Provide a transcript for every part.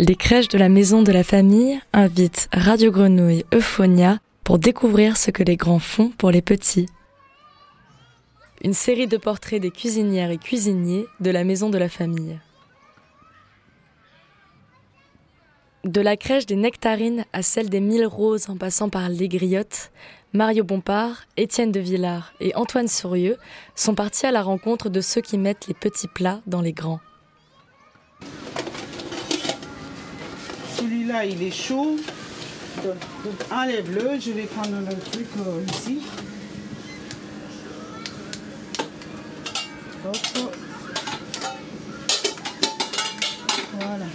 les crèches de la maison de la famille invitent Radio Grenouille Euphonia pour découvrir ce que les grands font pour les petits. Une série de portraits des cuisinières et cuisiniers de la maison de la famille. De la crèche des Nectarines à celle des Mille Roses en passant par les Griottes, Mario Bompard, Étienne de Villard et Antoine Sourieux sont partis à la rencontre de ceux qui mettent les petits plats dans les grands. Celui-là, il est chaud. Donc, enlève-le. Je vais prendre le truc euh, ici. Hop. Voilà.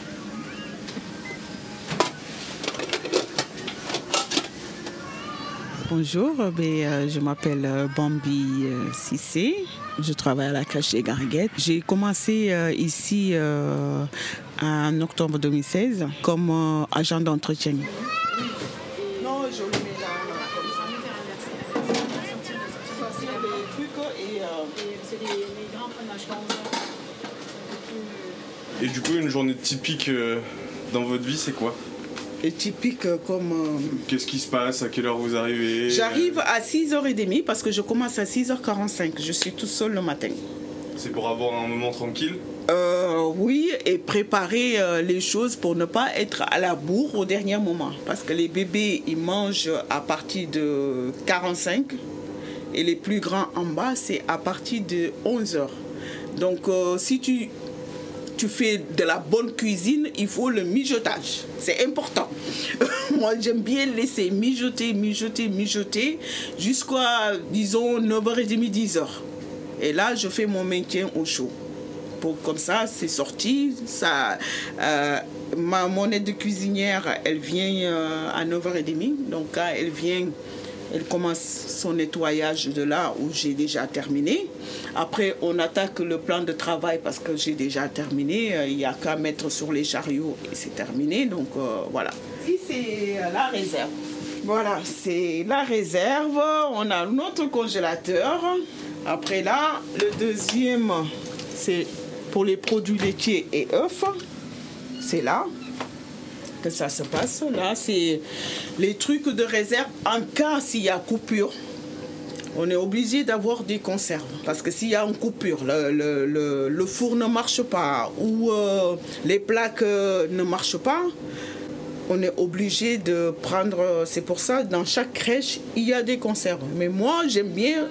Bonjour, ben, euh, je m'appelle euh, Bambi Sissé. Je travaille à la crèche des Garguettes. J'ai commencé ici en octobre 2016 comme euh, agent d'entretien. Et, Et du coup, une journée typique euh, dans votre vie, c'est quoi? Et typique euh, comme... euh, Qu'est-ce qui se passe? À quelle heure vous arrivez? J'arrive à 6h30 parce que je commence à 6h45. Je suis tout seul le matin. C'est pour avoir un moment tranquille? Euh, oui, et préparer euh, les choses pour ne pas être à la bourre au dernier moment. Parce que les bébés, ils mangent à partir de 45 et les plus grands en bas, c'est à partir de 11 heures. Donc, euh, si tu, tu fais de la bonne cuisine, il faut le mijotage. C'est important. Moi, j'aime bien laisser mijoter, mijoter, mijoter jusqu'à, disons, 9h30, 10h. Et là, je fais mon maintien au chaud pour comme ça c'est sorti ça euh, ma mon aide de cuisinière elle vient euh, à 9h30 donc là, elle vient elle commence son nettoyage de là où j'ai déjà terminé. Après, on attaque le plan de travail parce que j'ai déjà terminé. Euh, Il n'y a qu'à mettre sur les chariots et c'est terminé. Donc euh, voilà. Ici, c'est la réserve. Voilà, c'est la réserve. On a notre congélateur. Après là, le deuxième, c'est pour les produits laitiers et œufs. C'est là que ça se passe. Là, c'est les trucs de réserve en cas s'il y a coupure. On est obligé d'avoir des conserves. Parce que s'il y a une coupure, le, four ne marche pas ou euh, les plaques euh, ne marchent pas, on est obligé de prendre. C'est pour ça, dans chaque crèche, il y a des conserves. Mais moi, j'aime bien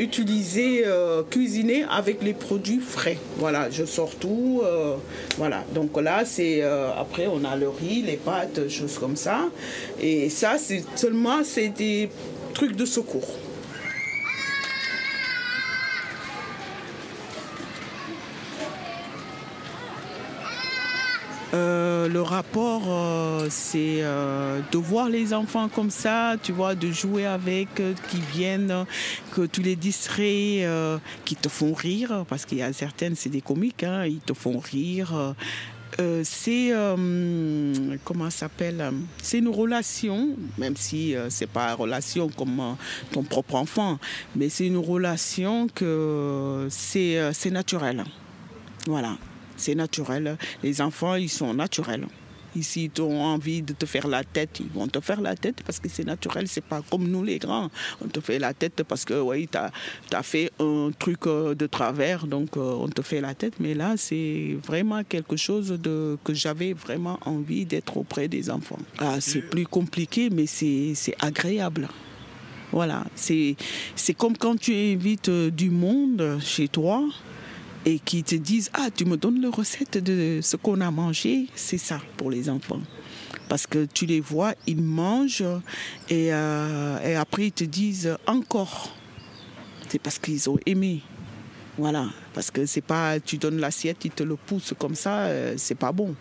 utiliser, euh, cuisiner avec les produits frais. Voilà, je sors tout. euh, voilà, donc là, c'est euh, après on a le riz, les pâtes, choses comme ça. Et ça, c'est seulement c'est des trucs de secours. Euh, le rapport, euh, c'est euh, de voir les enfants comme ça, tu vois, de jouer avec, qui viennent, que tu les distrais, qui te font rire, parce qu'il y a certaines, c'est des comiques, hein, ils te font rire. c'est euh, comment s'appelle C'est une relation, même si c'est pas une relation comme ton propre enfant, mais c'est une relation que c'est naturel. Voilà, c'est naturel. Les enfants, ils sont naturels. Ici, ils ont envie de te faire la tête, ils vont te faire la tête parce que c'est naturel, c'est pas comme nous les grands. On te fait la tête parce que tu as, fait un truc euh, de travers, donc euh, on te fait la tête. Mais là, c'est vraiment quelque chose que j'avais vraiment envie d'être auprès des enfants. Ah, c'est plus compliqué, mais c'est agréable. Voilà, c'est c'est comme quand tu invites euh, du monde chez toi et qui te disent Ah, tu me donnes la recette de ce qu'on a mangé, c'est ça pour les enfants. Parce que tu les vois, ils mangent et, euh, et après ils te disent encore. C'est parce qu'ils ont aimé. Voilà, parce que c'est pas, tu donnes l'assiette, ils te le poussent comme ça, euh, c'est pas bon.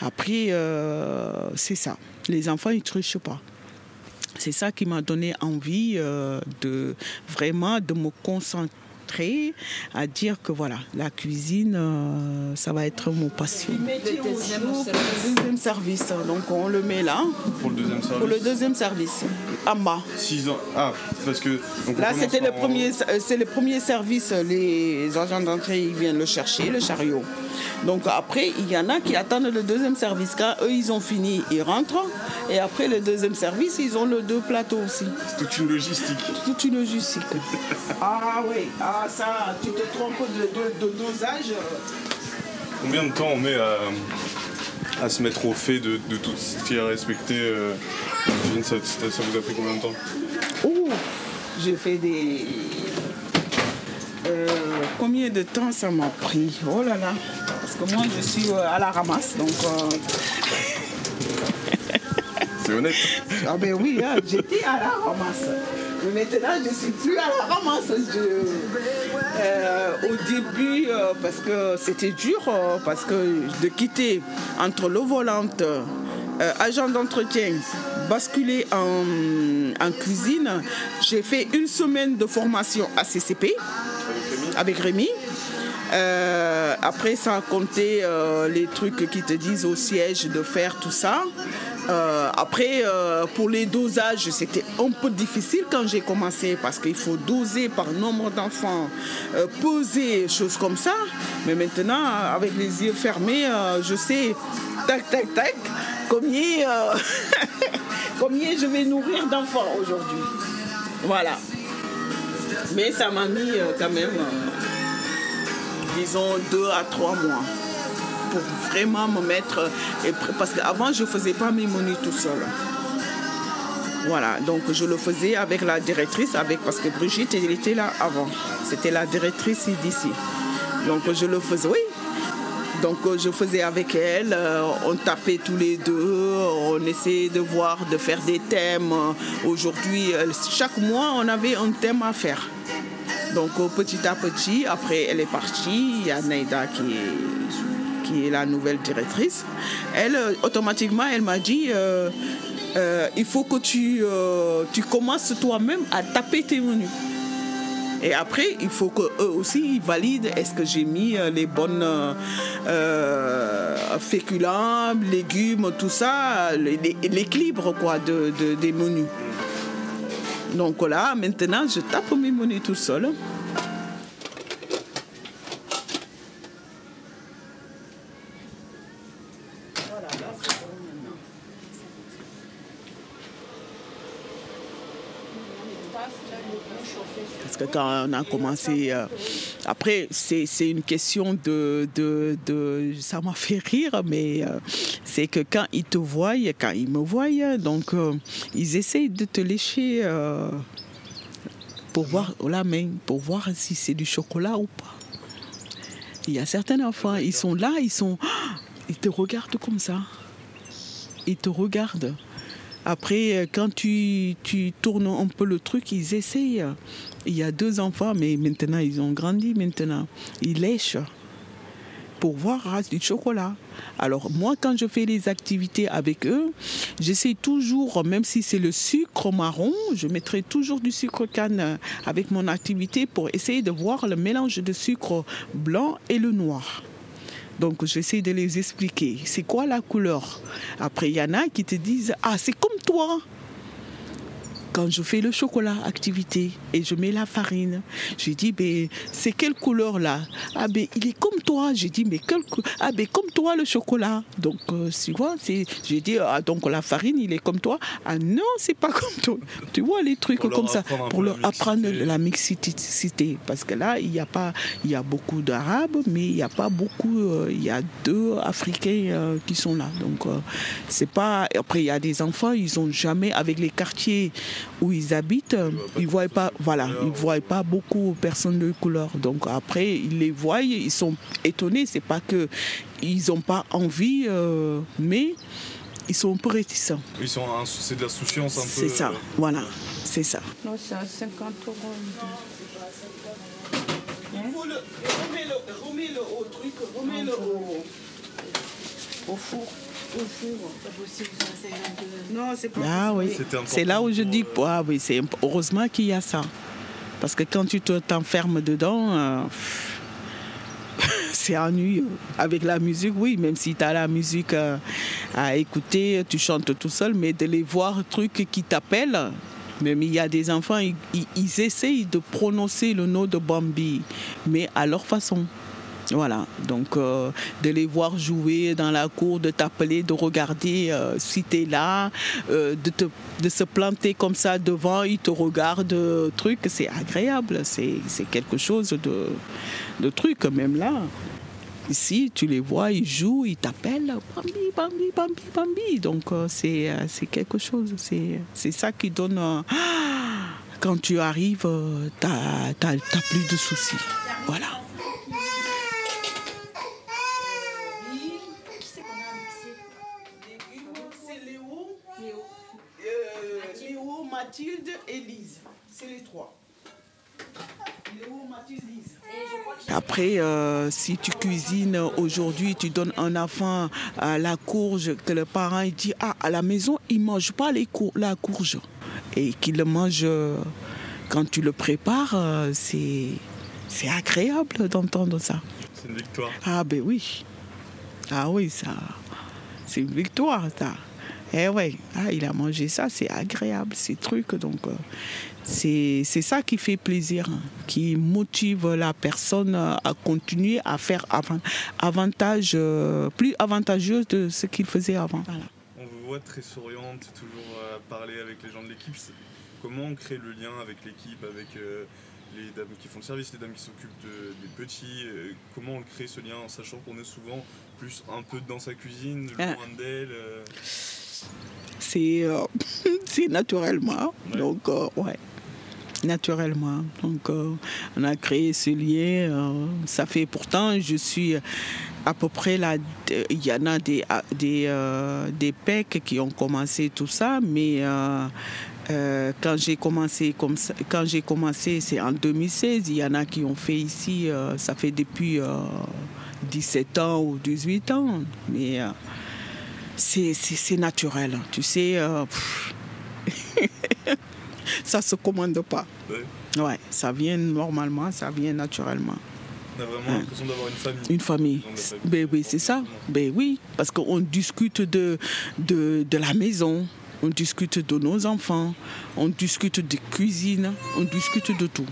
Après, euh, c'est ça. Les enfants, ils trichent pas. C'est ça qui m'a donné envie de vraiment de me concentrer à dire que voilà, la cuisine, euh, ça va être mon passion. Le deuxième service, donc on le met là Pour le deuxième service pour le deuxième service, en bas. 6 ans. Ah, parce que. donc Là, c'était le premier, c'est le premier service. Les agents d'entrée, ils viennent le chercher, le chariot. Donc après, il y en a qui attendent le deuxième service. Quand eux, ils ont fini, ils rentrent. Et après le deuxième service, ils ont le deux plateaux aussi. C'est toute une logistique. Toute une logistique. ah oui, ah ça, tu te trompes de, dosage. Combien de temps on met à, se mettre au fait de, tout ce qui est respecté euh, ça, ça, vous a pris combien de temps? Ouh, j'ai fait des... Euh, combien de temps ça m'a pris? Oh là là Parce que moi, je suis euh, à la ramasse, donc... C'est honnête. Ah ben oui, hein, j'étais à la ramasse. Mais maintenant, je ne suis plus à la ramasse. Euh, au début, euh, parce que c'était dur, euh, parce que de quitter entre le volante, agent d'entretien, basculer en, cuisine, j'ai fait une semaine de formation à CCP avec Rémi. après, ça a compté les trucs qui te disent au siège de faire tout ça. Euh, après, euh, pour les dosages, c'était un peu difficile quand j'ai commencé parce qu'il faut doser par nombre d'enfants, euh, poser, choses comme ça. Mais maintenant, avec les yeux fermés, je sais, tac, tac, tac, combien, combien je vais nourrir d'enfants aujourd'hui. Voilà. Mais ça m'a mis quand même, disons, deux à trois mois vraiment me mettre. Parce qu'avant, je ne faisais pas mes menus tout seul. Voilà, donc je le faisais avec la directrice, avec, parce que Brigitte, elle était là avant. C'était la directrice d'ici. Donc je le faisais, oui. Donc je faisais avec elle, euh, on tapait tous les deux, on essayait de voir, de faire des thèmes. Aujourd'hui, euh, chaque mois, on avait un thème à faire. Donc petit à petit, après elle est partie, il y a Naïda qui est la nouvelle directrice, elle, euh, automatiquement, elle m'a dit, euh, euh, il faut que tu commences toi-même à taper tes menus. Et après, il faut qu'eux aussi valident est-ce que j'ai mis les bonnes féculents, légumes, tout ça, l'équilibre quoi, de, des menus. Donc là, maintenant, je tape mes menus tout seul. Quand on a commencé, euh, après, c'est une question de, ça m'a fait rire, mais euh, c'est que quand ils te voient, quand ils me voient, donc euh, ils essayent de te lécher pour voir la pour voir si c'est du chocolat ou pas. Il y a certains enfants, ils sont là, ils sont, ils te regardent comme ça, ils te regardent. Après, euh, quand tu, tu, tournes un peu le truc, ils essayent. Il y a deux enfants, mais maintenant, ils ont grandi maintenant. Ils lèchent pour voir ah, du chocolat. Alors moi, quand je fais les activités avec eux, j'essaie toujours, même si c'est le sucre marron, je mettrai toujours du sucre canne avec mon activité pour essayer de voir le mélange de sucre blanc et le noir. Donc j'essaie de les expliquer. C'est quoi la couleur? Après, il y en a qui te disent Ah, c'est comme toi quand je fais le chocolat activité et je mets la farine, je dis, ben, c'est quelle couleur là? Ah ben, il est comme toi. J'ai dit, mais quelle Ah ben, comme toi le chocolat. Donc, euh, tu vois, c'est, j'ai dit, ah, donc la farine, il est comme toi. Ah non, c'est pas comme toi. Tu vois les trucs comme ça pour leur apprendre la mixité. Parce que là, il n'y a pas, il y a beaucoup d'arabes, mais il n'y a pas beaucoup, euh, il y a deux africains euh, qui sont là. Donc, c'est pas. Après, il y a des enfants, ils ont jamais avec les quartiers où ils habitent, ils voient pas, voilà, ils voient pas beaucoup de personnes de couleur. Donc après, ils les voient, ils sont étonnés. C'est pas que ils ont pas envie, euh, mais ils sont un peu réticents. Ils sont, c'est de la souciance un peu. C'est ça, euh, voilà, c'est ça. Non, c'est à 50 euros. Remets-le au truc, remets-le au, au four. Non, c'est pas Ah oui, c'est là où je dis, ah, oui, c'est heureusement qu'il y a ça. Parce que quand tu t'enfermes dedans, euh, c'est ennuyeux. Avec la musique, oui, même si tu as la musique euh, à écouter, tu chantes tout seul, mais de les voir, trucs qui t'appellent. Même il y a des enfants, ils, ils, essayent de prononcer le nom de Bambi, mais à leur façon. Voilà, donc euh, de les voir jouer dans la cour, de t'appeler, de regarder euh, si tu es là, euh, de, se planter comme ça devant, ils te regardent, truc, c'est agréable, c'est quelque chose de, de truc, même là. Ici, tu les vois, ils jouent, ils t'appellent, Bambi, Bambi, Bambi, Bambi. Donc c'est quelque chose, c'est ça qui donne... quand tu arrives, tu n'as plus de soucis. Voilà. Mathilde et Lise. C'est les trois. Léo, Mathilde, Lise. Après, euh, si tu cuisines aujourd'hui, tu donnes un enfant à la courge, que le parent il dit Ah, à la maison, il ne mange pas les la courge. Et qu'il le mange euh, quand tu le prépares, euh, c'est, c'est agréable d'entendre ça. C'est une victoire. Ah, ben oui. Ah oui, ça. C'est une victoire, ça. Eh ouais, ah, il a mangé ça, c'est agréable, ces trucs. Donc, euh, c'est ça qui fait plaisir, hein, qui motive la personne à continuer à faire avantage, euh, plus avantageuse de ce qu'il faisait avant. On vous voit très souriante, toujours à parler avec les gens de l'équipe. Comment on crée le lien avec l'équipe, avec euh, les dames qui font le service, les dames qui s'occupent des petits Comment on crée ce lien en sachant qu'on est souvent plus un peu dans sa cuisine, loin ah. d'elle c'est euh, c'est naturellement. Donc, euh, ouais naturellement. Donc, euh, on a créé ce lien. ça fait pourtant, je suis à peu près là. Il y en a des, des, des PEC qui ont commencé tout ça, mais quand j'ai commencé, comme ça, quand j'ai commencé, c'est en 2016. Il y en a qui ont fait ici, ça fait depuis 17 ans ou 18 ans. Mais c'est naturel. Hein. Tu sais, euh, ça se commande pas. Ouais. ça vient normalement, ça vient naturellement. On a vraiment l'impression d'avoir une famille. Une famille. Ben oui, c'est ça. Ben oui, parce qu'on discute de, de, de la maison, on discute de nos enfants, on discute de cuisine, on discute de tout.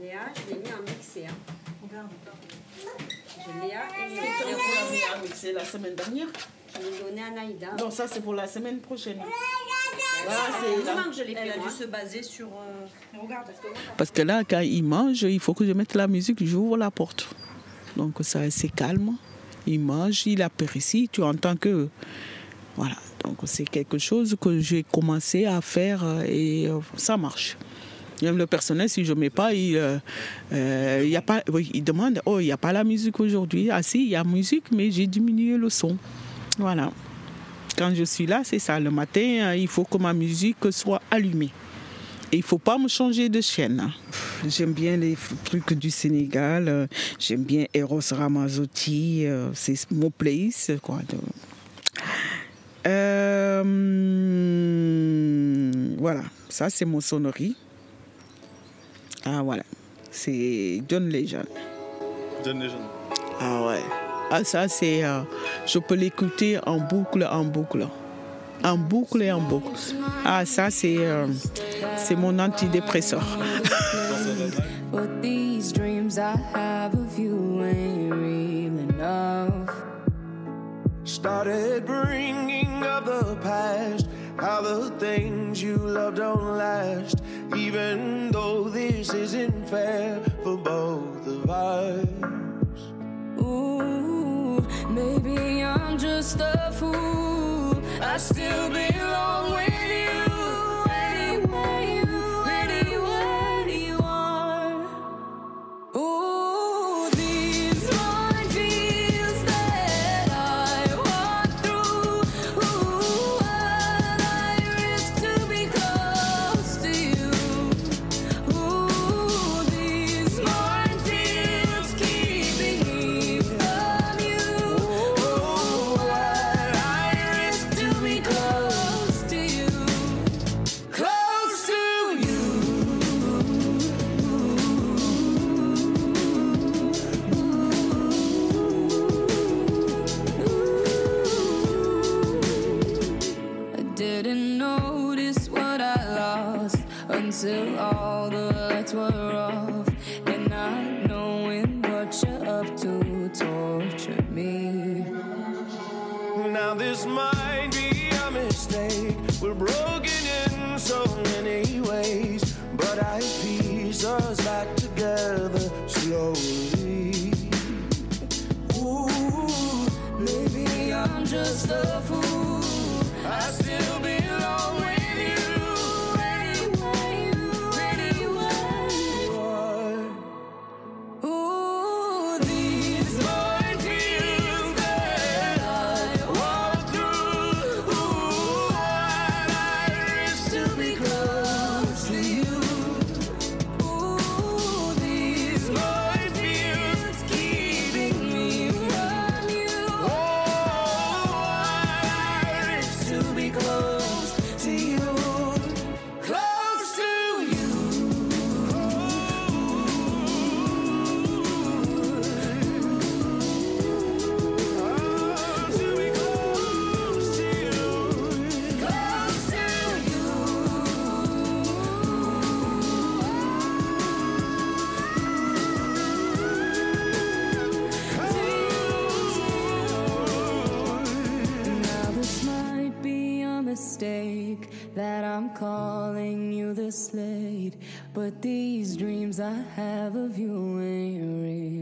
Léa, je l'ai mis en mixé. Hein. Regarde. Léa, et mixé la semaine dernière. Non, ça c'est pour la semaine prochaine. Elle a dû se baser sur. Euh, parce que là, quand il mange, il faut que je mette la musique, j'ouvre la porte. Donc ça c'est calme. Il mange, il apprécie, tu entends que. Voilà. Donc c'est quelque chose que j'ai commencé à faire euh, et euh, ça marche. Même le personnel, si je ne mets pas, il, y a pas, il demande Oh, il n'y a pas la musique aujourd'hui. Ah si, il y a musique, mais j'ai diminué le son. Voilà. Quand je suis là, c'est ça. Le matin, euh, il faut que ma musique soit allumée. Et il ne faut pas me changer de chaîne. J'aime bien les trucs du Sénégal. Euh, j'aime bien Eros Ramazzotti. Euh, c'est mon place. Quoi. voilà, ça c'est mon sonnerie. Ah voilà, c'est John Legend. John Legend. Ah ouais. Ah, ça, c'est. Euh, je peux l'écouter en boucle, en boucle. En boucle et en boucle. Ah, ça, c'est. Euh, c'est mon antidépresseur. Started bringing up the past, how the things you love don't last, even though this isn't fair for both of us. Maybe I'm just a fool. I still belong with you. wonderful I'm calling you this late, but these dreams I have of you ain't real.